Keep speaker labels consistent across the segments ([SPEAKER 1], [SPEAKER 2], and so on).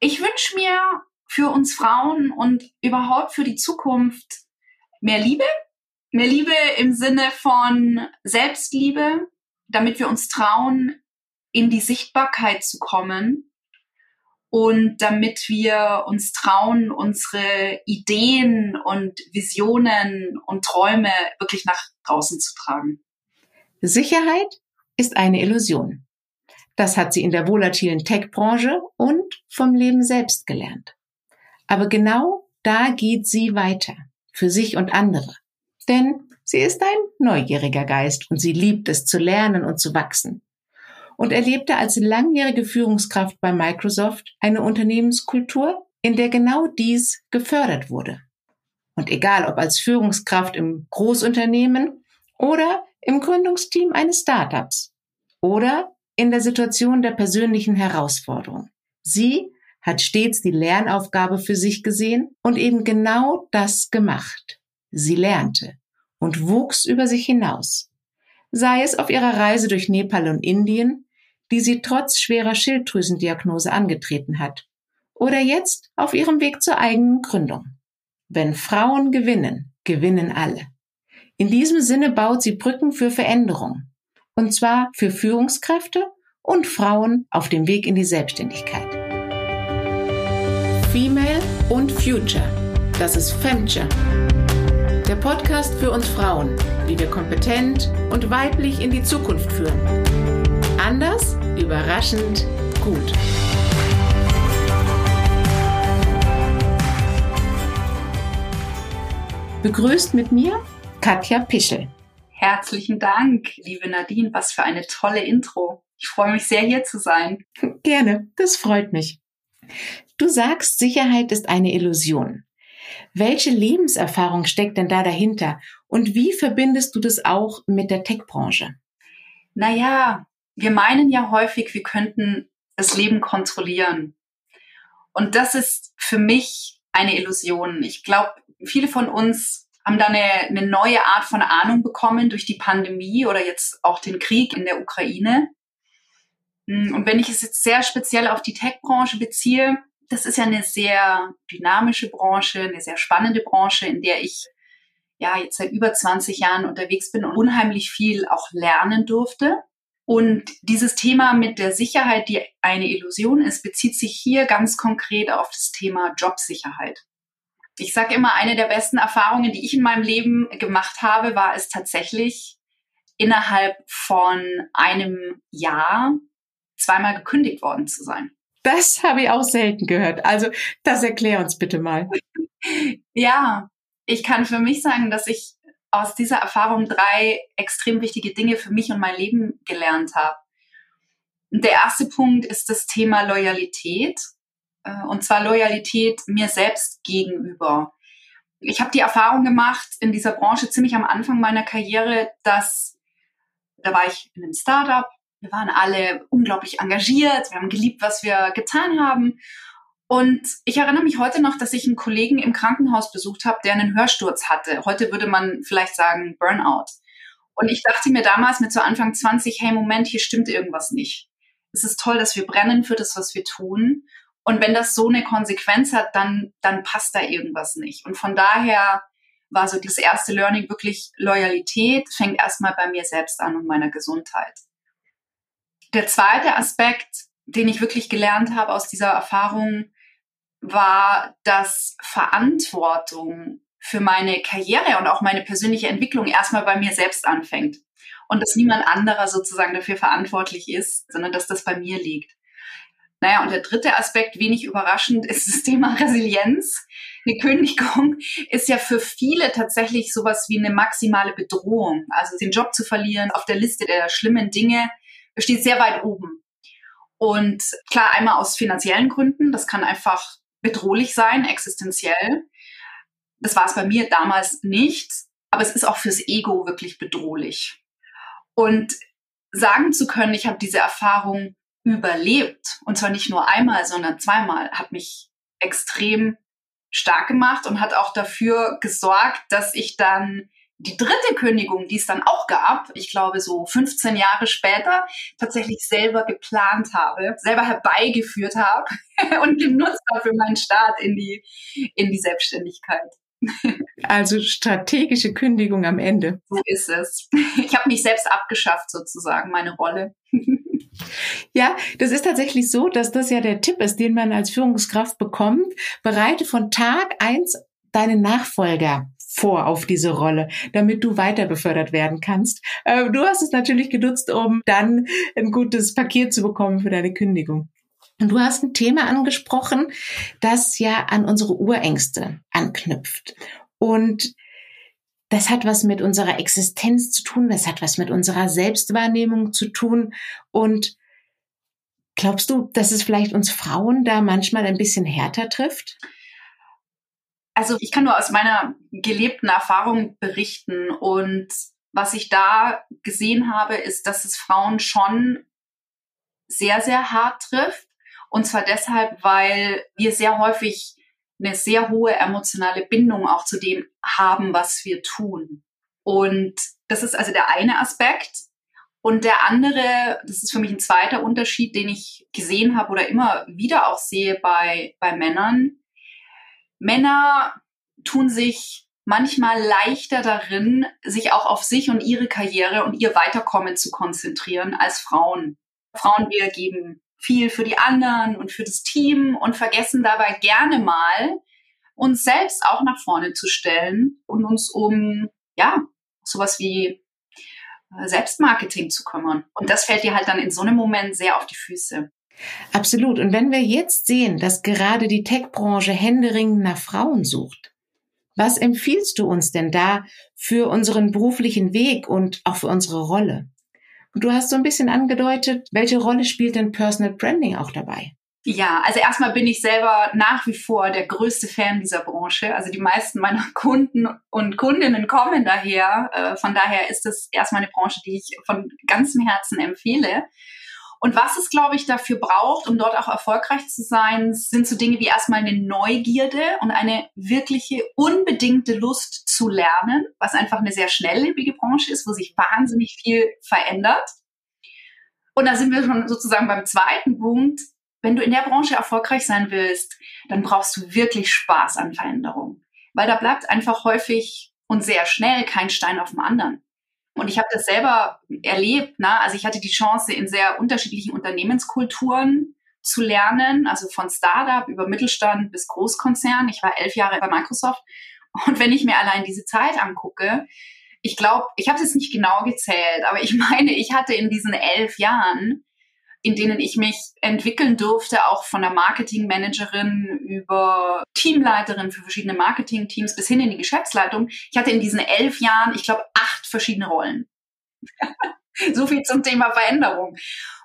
[SPEAKER 1] Ich wünsche mir für uns Frauen und überhaupt für die Zukunft mehr Liebe. Mehr Liebe im Sinne von Selbstliebe, damit wir uns trauen, in die Sichtbarkeit zu kommen und damit wir uns trauen, unsere Ideen und Visionen und Träume wirklich nach draußen zu tragen.
[SPEAKER 2] Sicherheit ist eine Illusion. Das hat sie in der volatilen Tech-Branche und vom Leben selbst gelernt. Aber genau da geht sie weiter, für sich und andere. Denn sie ist ein neugieriger Geist und sie liebt es zu lernen und zu wachsen. Und erlebte als langjährige Führungskraft bei Microsoft eine Unternehmenskultur, in der genau dies gefördert wurde. Und egal ob als Führungskraft im Großunternehmen oder im Gründungsteam eines Startups oder in der Situation der persönlichen Herausforderung. Sie hat stets die Lernaufgabe für sich gesehen und eben genau das gemacht. Sie lernte und wuchs über sich hinaus. Sei es auf ihrer Reise durch Nepal und Indien, die sie trotz schwerer Schilddrüsendiagnose angetreten hat, oder jetzt auf ihrem Weg zur eigenen Gründung. Wenn Frauen gewinnen, gewinnen alle. In diesem Sinne baut sie Brücken für Veränderung. Und zwar für Führungskräfte und Frauen auf dem Weg in die Selbstständigkeit. Female und Future. Das ist Femture. Der Podcast für uns Frauen, wie wir kompetent und weiblich in die Zukunft führen. Anders, überraschend, gut. Begrüßt mit mir Katja Pischel.
[SPEAKER 1] Herzlichen Dank, liebe Nadine. Was für eine tolle Intro. Ich freue mich sehr, hier zu sein.
[SPEAKER 2] Gerne, das freut mich. Du sagst, Sicherheit ist eine Illusion. Welche Lebenserfahrung steckt denn da dahinter? Und wie verbindest du das auch mit der Tech-Branche?
[SPEAKER 1] Naja, wir meinen ja häufig, wir könnten das Leben kontrollieren. Und das ist für mich eine Illusion. Ich glaube, viele von uns haben da eine, eine neue Art von Ahnung bekommen durch die Pandemie oder jetzt auch den Krieg in der Ukraine. Mm, und wenn ich es jetzt sehr speziell auf die Tech-Branche beziehe, das ist ja eine sehr dynamische Branche, eine sehr spannende Branche, in der ich ja jetzt seit über 20 Jahren unterwegs bin und unheimlich viel auch lernen durfte. Und dieses Thema mit der Sicherheit, die eine Illusion ist, bezieht sich hier ganz konkret auf das Thema Jobsicherheit ich sage immer, eine der besten Erfahrungen, die ich in meinem Leben gemacht habe, war es tatsächlich innerhalb von einem Jahr zweimal gekündigt worden zu sein.
[SPEAKER 2] Das habe ich auch selten gehört. Also das erklär uns bitte mal.
[SPEAKER 1] ja, ich kann für mich sagen, dass ich aus dieser Erfahrung drei extrem wichtige Dinge für mich und mein Leben gelernt habe. Der erste Punkt ist das Thema Loyalität. Äh, und zwar Loyalität mir selbst gegenüber. Ich habe die Erfahrung gemacht in dieser Branche ziemlich am Anfang meiner Karriere, dass da war ich in einem Startup, wir waren alle unglaublich engagiert, wir haben geliebt, was wir getan haben. Und ich erinnere mich heute noch, dass ich einen Kollegen im Krankenhaus besucht habe, der einen Hörsturz hatte. Heute würde man vielleicht sagen Burnout. Und ich dachte mir damals mit so Anfang 20, hey Moment, hier stimmt irgendwas nicht. Es ist toll, dass wir brennen für das, was wir tun. Und wenn das so eine Konsequenz hat, dann, dann passt da irgendwas nicht. Und von daher war so das erste Learning wirklich Loyalität, fängt erstmal bei mir selbst an und meiner Gesundheit. Der zweite Aspekt, den ich wirklich gelernt habe aus dieser Erfahrung, war, dass Verantwortung für meine Karriere und auch meine persönliche Entwicklung erstmal bei mir selbst anfängt. Und dass niemand anderer sozusagen dafür verantwortlich ist, sondern dass das bei mir liegt. Naja, und der dritte Aspekt, wenig überraschend, ist das Thema Resilienz. Eine Kündigung ist ja für viele tatsächlich sowas wie eine maximale Bedrohung. Also den Job zu verlieren auf der Liste der schlimmen Dinge steht sehr weit oben. Und klar, einmal aus finanziellen Gründen, das kann einfach bedrohlich sein, existenziell. Das war es bei mir damals nicht, aber es ist auch fürs Ego wirklich bedrohlich. Und sagen zu können, ich habe diese Erfahrung überlebt. Und zwar nicht nur einmal, sondern zweimal. Hat mich extrem stark gemacht und hat auch dafür gesorgt, dass ich dann die dritte Kündigung, die es dann auch gab, ich glaube so 15 Jahre später, tatsächlich selber geplant habe, selber herbeigeführt habe und genutzt habe für meinen Start in die, in die Selbstständigkeit.
[SPEAKER 2] Also strategische Kündigung am Ende.
[SPEAKER 1] So ist es. Ich habe mich selbst abgeschafft sozusagen, meine Rolle.
[SPEAKER 2] Ja, das ist tatsächlich so, dass das ja der Tipp ist, den man als Führungskraft bekommt. Bereite von Tag eins deinen Nachfolger vor auf diese Rolle, damit du weiter befördert werden kannst. Äh, du hast es natürlich genutzt, um dann ein gutes Paket zu bekommen für deine Kündigung. Und du hast ein Thema angesprochen, das ja an unsere Urängste anknüpft. Und das hat was mit unserer Existenz zu tun, das hat was mit unserer Selbstwahrnehmung zu tun. Und glaubst du, dass es vielleicht uns Frauen da manchmal ein bisschen härter trifft?
[SPEAKER 1] Also ich kann nur aus meiner gelebten Erfahrung berichten und was ich da gesehen habe, ist, dass es Frauen schon sehr, sehr hart trifft. Und zwar deshalb, weil wir sehr häufig eine sehr hohe emotionale Bindung auch zu dem haben, was wir tun. Und das ist also der eine Aspekt. Und der andere, das ist für mich ein zweiter Unterschied, den ich gesehen habe oder immer wieder auch sehe bei, bei Männern, Männer tun sich manchmal leichter darin, sich auch auf sich und ihre Karriere und ihr Weiterkommen zu konzentrieren als Frauen. Frauen, wir geben viel für die anderen und für das Team und vergessen dabei gerne mal, uns selbst auch nach vorne zu stellen und uns um, ja, sowas wie äh, Selbstmarketing zu kümmern. Und das fällt dir halt dann in so einem Moment sehr auf die Füße.
[SPEAKER 2] Absolut. Und wenn wir jetzt sehen, dass gerade die Tech-Branche händeringend nach Frauen sucht, was empfiehlst du uns denn da für unseren beruflichen Weg und auch für unsere Rolle? Und du hast so ein bisschen angedeutet, welche Rolle spielt denn Personal Branding auch dabei?
[SPEAKER 1] Ja, also erstmal bin ich selber nach wie vor der größte Fan dieser Branche. Also die meisten meiner Kunden und Kundinnen kommen daher. Äh, von daher ist es erstmal eine Branche, die ich von ganzem Herzen empfehle. Und was es, glaube ich, dafür braucht, um dort auch erfolgreich zu sein, sind so Dinge wie erstmal eine Neugierde und eine wirkliche unbedingte Lust zu lernen, was einfach eine sehr schnelllebige Branche ist, wo sich wahnsinnig viel verändert. Und da sind wir schon sozusagen beim zweiten Punkt. Wenn du in der Branche erfolgreich sein willst, dann brauchst du wirklich Spaß an Veränderung. Weil da bleibt einfach häufig und sehr schnell kein Stein auf dem anderen. Und ich habe das selber erlebt. Ne? Also ich hatte die Chance, in sehr unterschiedlichen Unternehmenskulturen zu lernen, also von Startup über Mittelstand bis Großkonzern. Ich war elf Jahre bei Microsoft. Und wenn ich mir allein diese Zeit angucke, ich glaube, ich habe es nicht genau gezählt, aber ich meine, ich hatte in diesen elf Jahren in denen ich mich entwickeln durfte, auch von der Marketingmanagerin über Teamleiterin für verschiedene Marketingteams bis hin in die Geschäftsleitung. Ich hatte in diesen elf Jahren, ich glaube, acht verschiedene Rollen. so viel zum Thema Veränderung.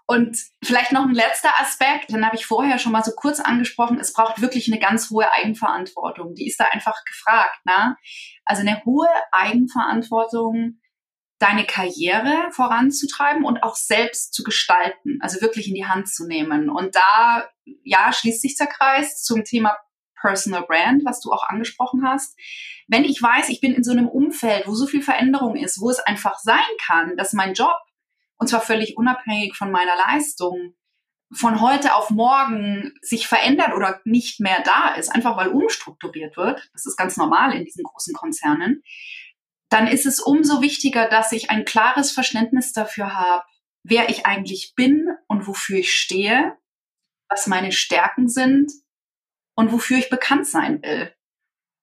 [SPEAKER 1] Und vielleicht noch ein letzter Aspekt, den habe ich vorher schon mal so kurz angesprochen. Es braucht wirklich eine ganz hohe Eigenverantwortung. Die ist da einfach gefragt. Ne? Also eine hohe Eigenverantwortung deine Karriere voranzutreiben und auch selbst zu gestalten, also wirklich in die Hand zu nehmen. Und da, ja, schließt sich der Kreis zum Thema Personal Brand, was du auch angesprochen hast. Wenn ich weiß, ich bin in so einem Umfeld, wo so viel Veränderung ist, wo es einfach sein kann, dass mein Job, und zwar völlig unabhängig von meiner Leistung, von heute auf morgen sich verändert oder nicht mehr da ist, einfach weil umstrukturiert wird. Das ist ganz normal in diesen großen Konzernen dann ist es umso wichtiger, dass ich ein klares Verständnis dafür habe, wer ich eigentlich bin und wofür ich stehe, was meine Stärken sind und wofür ich bekannt sein will.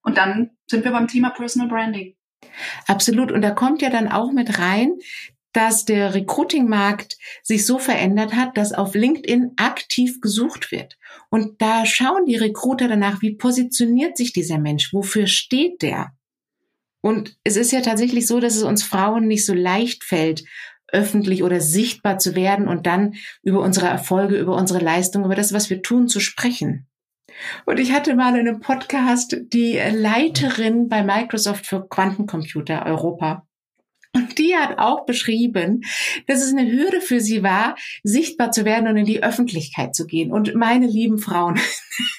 [SPEAKER 1] Und dann sind wir beim Thema Personal Branding.
[SPEAKER 2] Absolut. Und da kommt ja dann auch mit rein, dass der Recruiting-Markt sich so verändert hat, dass auf LinkedIn aktiv gesucht wird. Und da schauen die Recruiter danach, wie positioniert sich dieser Mensch, wofür steht der? Und es ist ja tatsächlich so, dass es uns Frauen nicht so leicht fällt, öffentlich oder sichtbar zu werden und dann über unsere Erfolge, über unsere Leistung, über das, was wir tun, zu sprechen. Und ich hatte mal in einem Podcast die Leiterin bei Microsoft für Quantencomputer Europa. Die hat auch beschrieben, dass es eine Hürde für sie war, sichtbar zu werden und in die Öffentlichkeit zu gehen. Und meine lieben Frauen,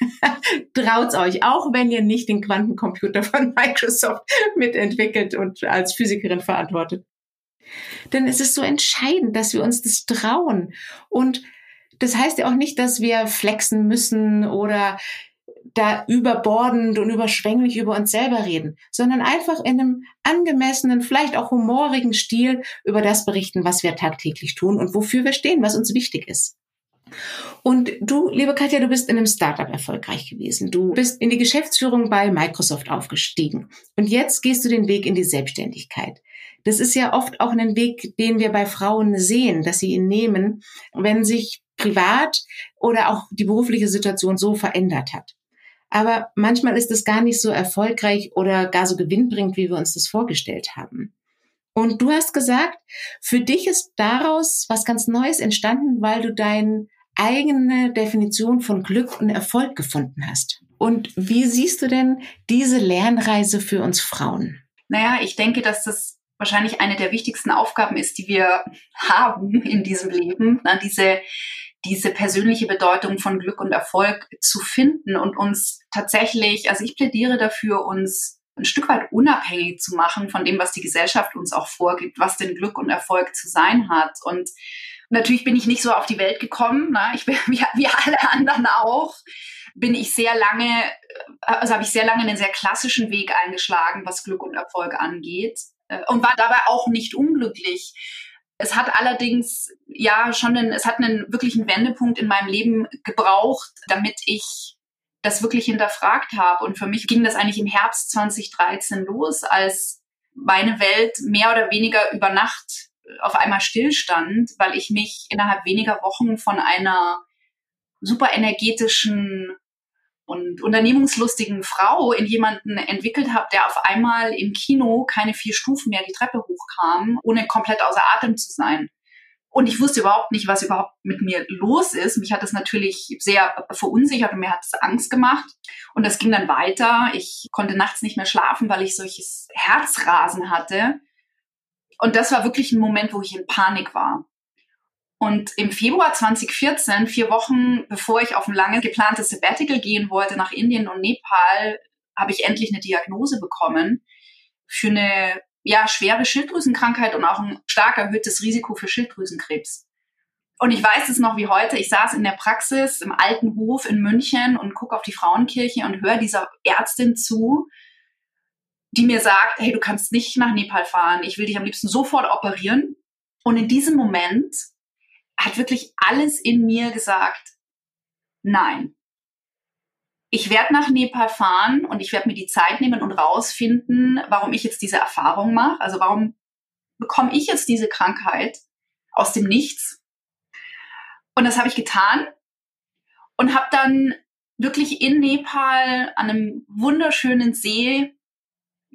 [SPEAKER 2] traut's euch, auch wenn ihr nicht den Quantencomputer von Microsoft mitentwickelt und als Physikerin verantwortet. Denn es ist so entscheidend, dass wir uns das trauen. Und das heißt ja auch nicht, dass wir flexen müssen oder da überbordend und überschwänglich über uns selber reden, sondern einfach in einem angemessenen, vielleicht auch humorigen Stil über das berichten, was wir tagtäglich tun und wofür wir stehen, was uns wichtig ist. Und du, liebe Katja, du bist in einem Startup erfolgreich gewesen. Du bist in die Geschäftsführung bei Microsoft aufgestiegen. Und jetzt gehst du den Weg in die Selbstständigkeit. Das ist ja oft auch ein Weg, den wir bei Frauen sehen, dass sie ihn nehmen, wenn sich privat oder auch die berufliche Situation so verändert hat. Aber manchmal ist es gar nicht so erfolgreich oder gar so gewinnbringend, wie wir uns das vorgestellt haben. Und du hast gesagt, für dich ist daraus was ganz Neues entstanden, weil du deine eigene Definition von Glück und Erfolg gefunden hast. Und wie siehst du denn diese Lernreise für uns Frauen?
[SPEAKER 1] Naja, ich denke, dass das wahrscheinlich eine der wichtigsten Aufgaben ist, die wir haben in diesem Leben, diese, diese persönliche Bedeutung von Glück und Erfolg zu finden und uns tatsächlich, also ich plädiere dafür, uns ein Stück weit unabhängig zu machen von dem, was die Gesellschaft uns auch vorgibt, was denn Glück und Erfolg zu sein hat. Und natürlich bin ich nicht so auf die Welt gekommen, na, ich bin wie, wie alle anderen auch bin ich sehr lange, also habe ich sehr lange einen sehr klassischen Weg eingeschlagen, was Glück und Erfolg angeht. Äh, und war dabei auch nicht unglücklich. Es hat allerdings ja schon einen, es hat einen wirklichen Wendepunkt in meinem Leben gebraucht, damit ich das wirklich hinterfragt habe. Und für mich ging das eigentlich im Herbst 2013 los, als meine Welt mehr oder weniger über Nacht auf einmal stillstand, weil ich mich innerhalb weniger Wochen von einer super energetischen und unternehmungslustigen Frau in jemanden entwickelt habe, der auf einmal im Kino keine vier Stufen mehr die Treppe hochkam, ohne komplett außer Atem zu sein. Und ich wusste überhaupt nicht, was überhaupt mit mir los ist. Mich hat das natürlich sehr verunsichert und mir hat es Angst gemacht. Und das ging dann weiter. Ich konnte nachts nicht mehr schlafen, weil ich solches Herzrasen hatte. Und das war wirklich ein Moment, wo ich in Panik war. Und im Februar 2014, vier Wochen bevor ich auf ein lange geplantes Sabbatical gehen wollte nach Indien und Nepal, habe ich endlich eine Diagnose bekommen für eine ja, schwere Schilddrüsenkrankheit und auch ein stark erhöhtes Risiko für Schilddrüsenkrebs. Und ich weiß es noch wie heute, ich saß in der Praxis im alten Hof in München und gucke auf die Frauenkirche und höre dieser Ärztin zu, die mir sagt, hey, du kannst nicht nach Nepal fahren, ich will dich am liebsten sofort operieren. Und in diesem Moment hat wirklich alles in mir gesagt, nein. Ich werde nach Nepal fahren und ich werde mir die Zeit nehmen und rausfinden, warum ich jetzt diese Erfahrung mache. Also warum bekomme ich jetzt diese Krankheit aus dem Nichts? Und das habe ich getan und habe dann wirklich in Nepal an einem wunderschönen See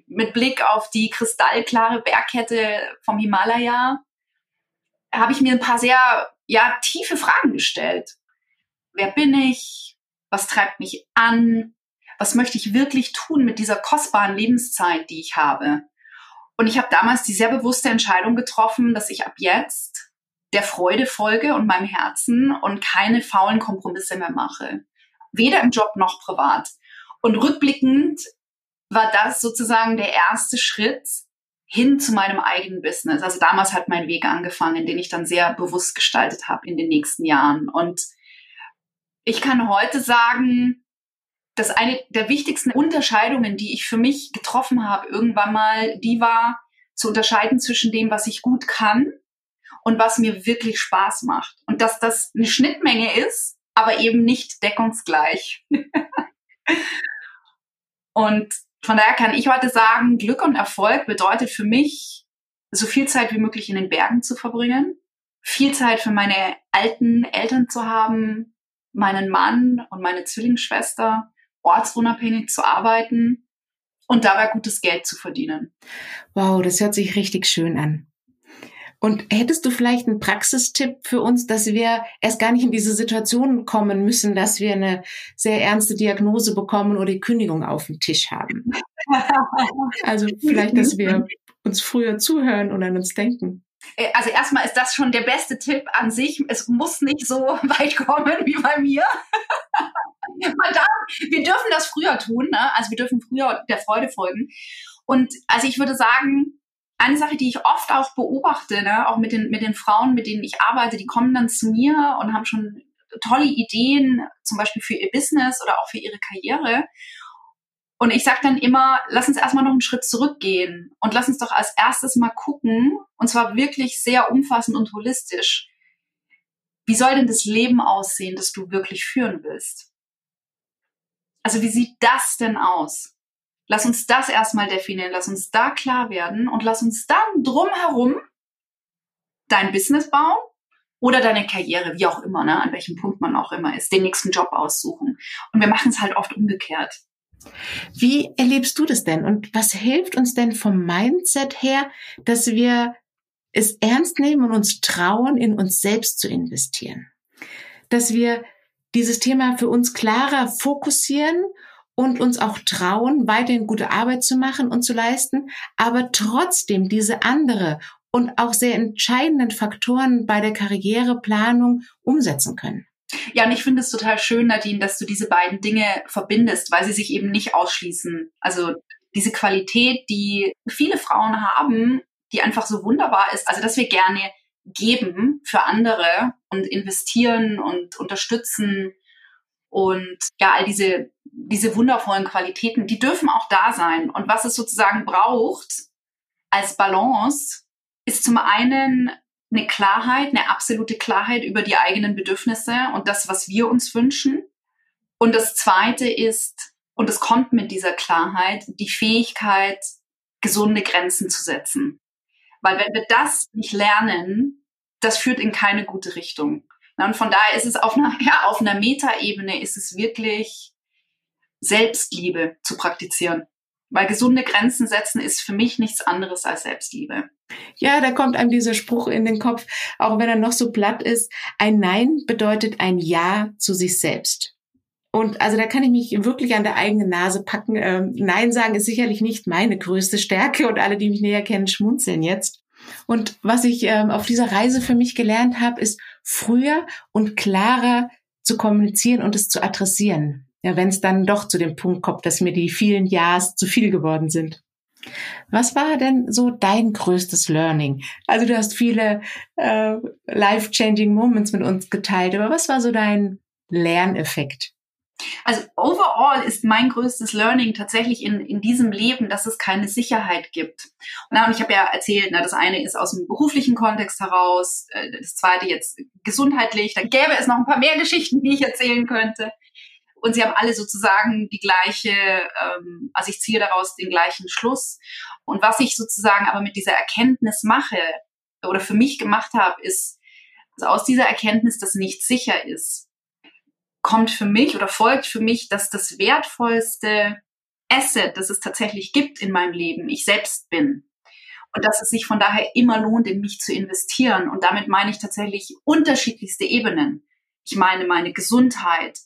[SPEAKER 1] mit Blick auf die kristallklare Bergkette vom Himalaya habe ich mir ein paar sehr ja, tiefe Fragen gestellt. Wer bin ich? Was treibt mich an? Was möchte ich wirklich tun mit dieser kostbaren Lebenszeit, die ich habe? Und ich habe damals die sehr bewusste Entscheidung getroffen, dass ich ab jetzt der Freude folge und meinem Herzen und keine faulen Kompromisse mehr mache. Weder im Job noch privat. Und rückblickend war das sozusagen der erste Schritt, hin zu meinem eigenen Business. Also damals hat mein Weg angefangen, den ich dann sehr bewusst gestaltet habe in den nächsten Jahren. Und ich kann heute sagen, dass eine der wichtigsten Unterscheidungen, die ich für mich getroffen habe, irgendwann mal, die war zu unterscheiden zwischen dem, was ich gut kann und was mir wirklich Spaß macht. Und dass das eine Schnittmenge ist, aber eben nicht deckungsgleich. und von daher kann ich heute sagen, Glück und Erfolg bedeutet für mich, so viel Zeit wie möglich in den Bergen zu verbringen, viel Zeit für meine alten Eltern zu haben, meinen Mann und meine Zwillingsschwester, ortsunabhängig zu arbeiten und dabei gutes Geld zu verdienen.
[SPEAKER 2] Wow, das hört sich richtig schön an. Und hättest du vielleicht einen Praxistipp für uns, dass wir erst gar nicht in diese Situation kommen müssen, dass wir eine sehr ernste Diagnose bekommen oder die Kündigung auf dem Tisch haben? Also vielleicht, dass wir uns früher zuhören und an uns denken?
[SPEAKER 1] Äh, also erstmal ist das schon der beste Tipp an sich. Es muss nicht so weit kommen wie bei mir. darf, wir dürfen das früher tun, ne? also wir dürfen früher der Freude folgen. Und also ich würde sagen, eine Sache, die ich oft auch beobachte, ne, auch mit den, mit den Frauen, mit denen ich arbeite, die kommen dann zu mir und haben schon tolle Ideen, zum Beispiel für ihr Business oder auch für ihre Karriere. Und ich sage dann immer, lass uns erstmal noch einen Schritt zurückgehen und lass uns doch als erstes mal gucken, und zwar wirklich sehr umfassend und holistisch. Wie soll denn das Leben aussehen, das du wirklich führen willst? Also wie sieht das denn aus? Lass uns das erstmal definieren, lass uns da klar werden und lass uns dann drumherum dein Business bauen oder deine Karriere, wie auch immer, ne, an welchem Punkt man auch immer ist, den nächsten Job aussuchen. Und wir machen es halt oft umgekehrt.
[SPEAKER 2] Wie erlebst du das denn? Und was hilft uns denn vom Mindset her, dass wir es ernst nehmen und uns trauen, in uns selbst zu investieren? Dass wir dieses Thema für uns klarer fokussieren und uns auch trauen, weiterhin gute Arbeit zu machen und zu leisten, aber trotzdem diese andere und auch sehr entscheidenden Faktoren bei der Karriereplanung umsetzen können.
[SPEAKER 1] Ja, und ich finde es total schön, Nadine, dass du diese beiden Dinge verbindest, weil sie sich eben nicht ausschließen. Also diese Qualität, die viele Frauen haben, die einfach so wunderbar ist, also dass wir gerne geben für andere und investieren und unterstützen und ja, all diese, diese wundervollen Qualitäten, die dürfen auch da sein. Und was es sozusagen braucht als Balance, ist zum einen eine Klarheit, eine absolute Klarheit über die eigenen Bedürfnisse und das, was wir uns wünschen. Und das Zweite ist, und es kommt mit dieser Klarheit, die Fähigkeit, gesunde Grenzen zu setzen. Weil wenn wir das nicht lernen, das führt in keine gute Richtung. Und von daher ist es auf einer, ja, auf einer Metaebene ist es wirklich Selbstliebe zu praktizieren. Weil gesunde Grenzen setzen ist für mich nichts anderes als Selbstliebe.
[SPEAKER 2] Ja, da kommt einem dieser Spruch in den Kopf, auch wenn er noch so platt ist. Ein Nein bedeutet ein Ja zu sich selbst. Und also da kann ich mich wirklich an der eigenen Nase packen. Ähm, Nein sagen ist sicherlich nicht meine größte Stärke und alle, die mich näher kennen, schmunzeln jetzt. Und was ich ähm, auf dieser Reise für mich gelernt habe, ist früher und klarer zu kommunizieren und es zu adressieren. Ja, wenn es dann doch zu dem Punkt kommt, dass mir die vielen Ja's zu viel geworden sind. Was war denn so dein größtes Learning? Also du hast viele äh, life-changing Moments mit uns geteilt, aber was war so dein Lerneffekt?
[SPEAKER 1] Also overall ist mein größtes Learning tatsächlich in, in diesem Leben, dass es keine Sicherheit gibt. Und, ich habe ja erzählt, na, das eine ist aus dem beruflichen Kontext heraus, äh, das zweite jetzt gesundheitlich. Da gäbe es noch ein paar mehr Geschichten, die ich erzählen könnte und sie haben alle sozusagen die gleiche, ähm, also ich ziehe daraus den gleichen Schluss. Und was ich sozusagen aber mit dieser Erkenntnis mache oder für mich gemacht habe, ist, also aus dieser Erkenntnis, dass nichts sicher ist, kommt für mich oder folgt für mich, dass das wertvollste Asset, das es tatsächlich gibt in meinem Leben, ich selbst bin. Und dass es sich von daher immer lohnt, in mich zu investieren. Und damit meine ich tatsächlich unterschiedlichste Ebenen. Ich meine meine Gesundheit,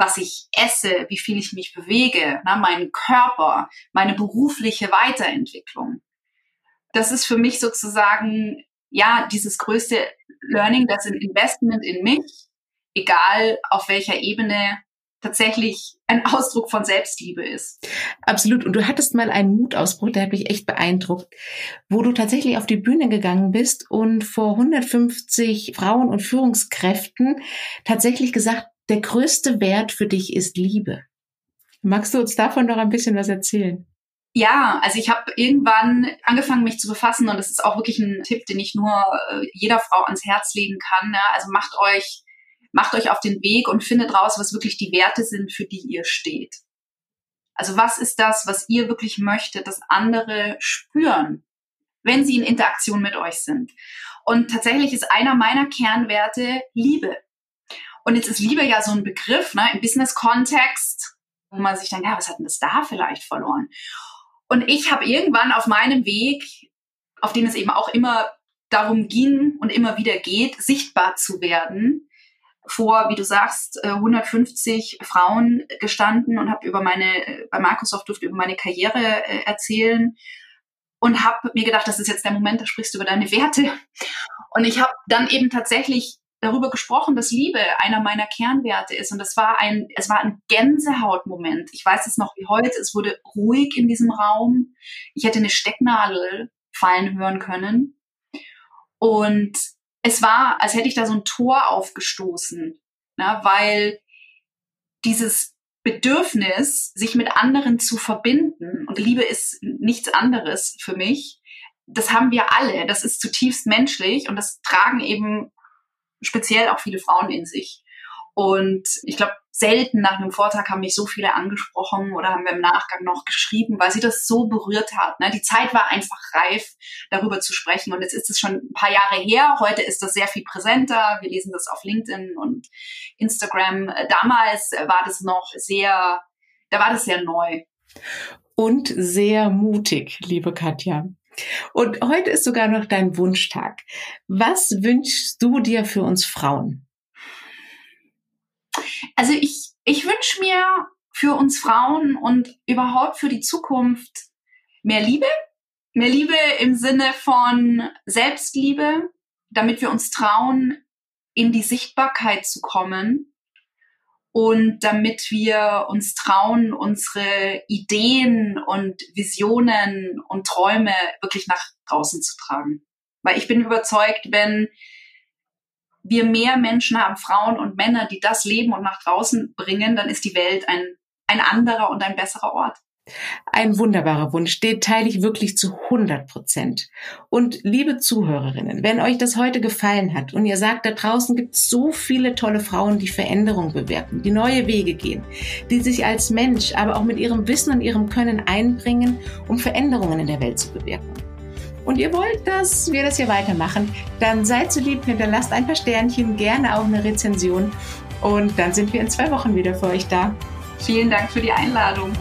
[SPEAKER 1] was ich esse, wie viel ich mich bewege, ne, meinen Körper, meine berufliche Weiterentwicklung. Das ist für mich sozusagen, ja, dieses größte Learning, das ein Investment in mich, egal auf welcher Ebene, tatsächlich ein Ausdruck von Selbstliebe ist.
[SPEAKER 2] Absolut. Und du hattest mal einen Mutausbruch, der hat mich echt beeindruckt, wo du tatsächlich auf die Bühne gegangen bist und vor 150 Frauen und Führungskräften tatsächlich gesagt der größte Wert für dich ist Liebe. Magst du uns davon noch ein bisschen was erzählen?
[SPEAKER 1] Ja, also ich habe irgendwann angefangen, mich zu befassen und das ist auch wirklich ein Tipp, den ich nur äh, jeder Frau ans Herz legen kann. Ne? Also macht euch, macht euch auf den Weg und findet raus, was wirklich die Werte sind, für die ihr steht. Also was ist das, was ihr wirklich möchtet, dass andere spüren, wenn sie in Interaktion mit euch sind? Und tatsächlich ist einer meiner Kernwerte Liebe. Und jetzt ist Liebe ja so ein Begriff, ne, im Business-Kontext, wo man sich denkt, ja, was hat denn das da vielleicht verloren? Und ich habe irgendwann auf meinem Weg, auf dem es eben auch immer darum ging und immer wieder geht, sichtbar zu werden, vor, wie du sagst, 150 äh, Frauen gestanden und habe über meine, bei Microsoft durfte über meine Karriere äh, erzählen und habe mir gedacht, das ist jetzt der Moment, da sprichst du über deine Werte. Und ich habe dann eben tatsächlich darüber gesprochen, dass Liebe einer meiner Kernwerte ist. Und das war ein, es war ein Gänsehautmoment. Ich weiß es noch wie heute. Es wurde ruhig in diesem Raum. Ich hätte eine Stecknadel fallen hören können. Und es war, als hätte ich da so ein Tor aufgestoßen, ne, weil dieses Bedürfnis, sich mit anderen zu verbinden, und Liebe ist nichts anderes für mich, das haben wir alle. Das ist zutiefst menschlich und das tragen eben speziell auch viele Frauen in sich. Und ich glaube, selten nach einem Vortrag haben mich so viele angesprochen oder haben wir im Nachgang noch geschrieben, weil sie das so berührt hat. Ne? Die Zeit war einfach reif, darüber zu sprechen. Und jetzt ist es schon ein paar Jahre her. Heute ist das sehr viel präsenter. Wir lesen das auf LinkedIn und Instagram. Damals war das noch sehr, da war das sehr neu.
[SPEAKER 2] Und sehr mutig, liebe Katja. Und heute ist sogar noch dein Wunschtag. Was wünschst du dir für uns Frauen?
[SPEAKER 1] Also ich, ich wünsche mir für uns Frauen und überhaupt für die Zukunft mehr Liebe. Mehr Liebe im Sinne von Selbstliebe, damit wir uns trauen, in die Sichtbarkeit zu kommen und damit wir uns trauen, unsere Ideen und Visionen und Träume wirklich nach draußen zu tragen. Weil ich bin überzeugt, wenn wir mehr Menschen haben, Frauen und Männer, die das leben und nach draußen bringen, dann ist die Welt ein, ein anderer und ein besserer Ort.
[SPEAKER 2] Ein wunderbarer Wunsch, den teile ich wirklich zu 100 Prozent. Und liebe Zuhörerinnen, wenn euch das heute gefallen hat und ihr sagt, da draußen gibt es so viele tolle Frauen, die Veränderung bewirken, die neue Wege gehen, die sich als Mensch, aber auch mit ihrem Wissen und ihrem Können einbringen, um Veränderungen in der Welt zu bewirken und ihr wollt, dass wir das hier weitermachen, dann seid so lieb, hinterlasst ein paar Sternchen, gerne auch eine Rezension und dann sind wir in zwei Wochen wieder für euch da.
[SPEAKER 1] Vielen Dank für die Einladung.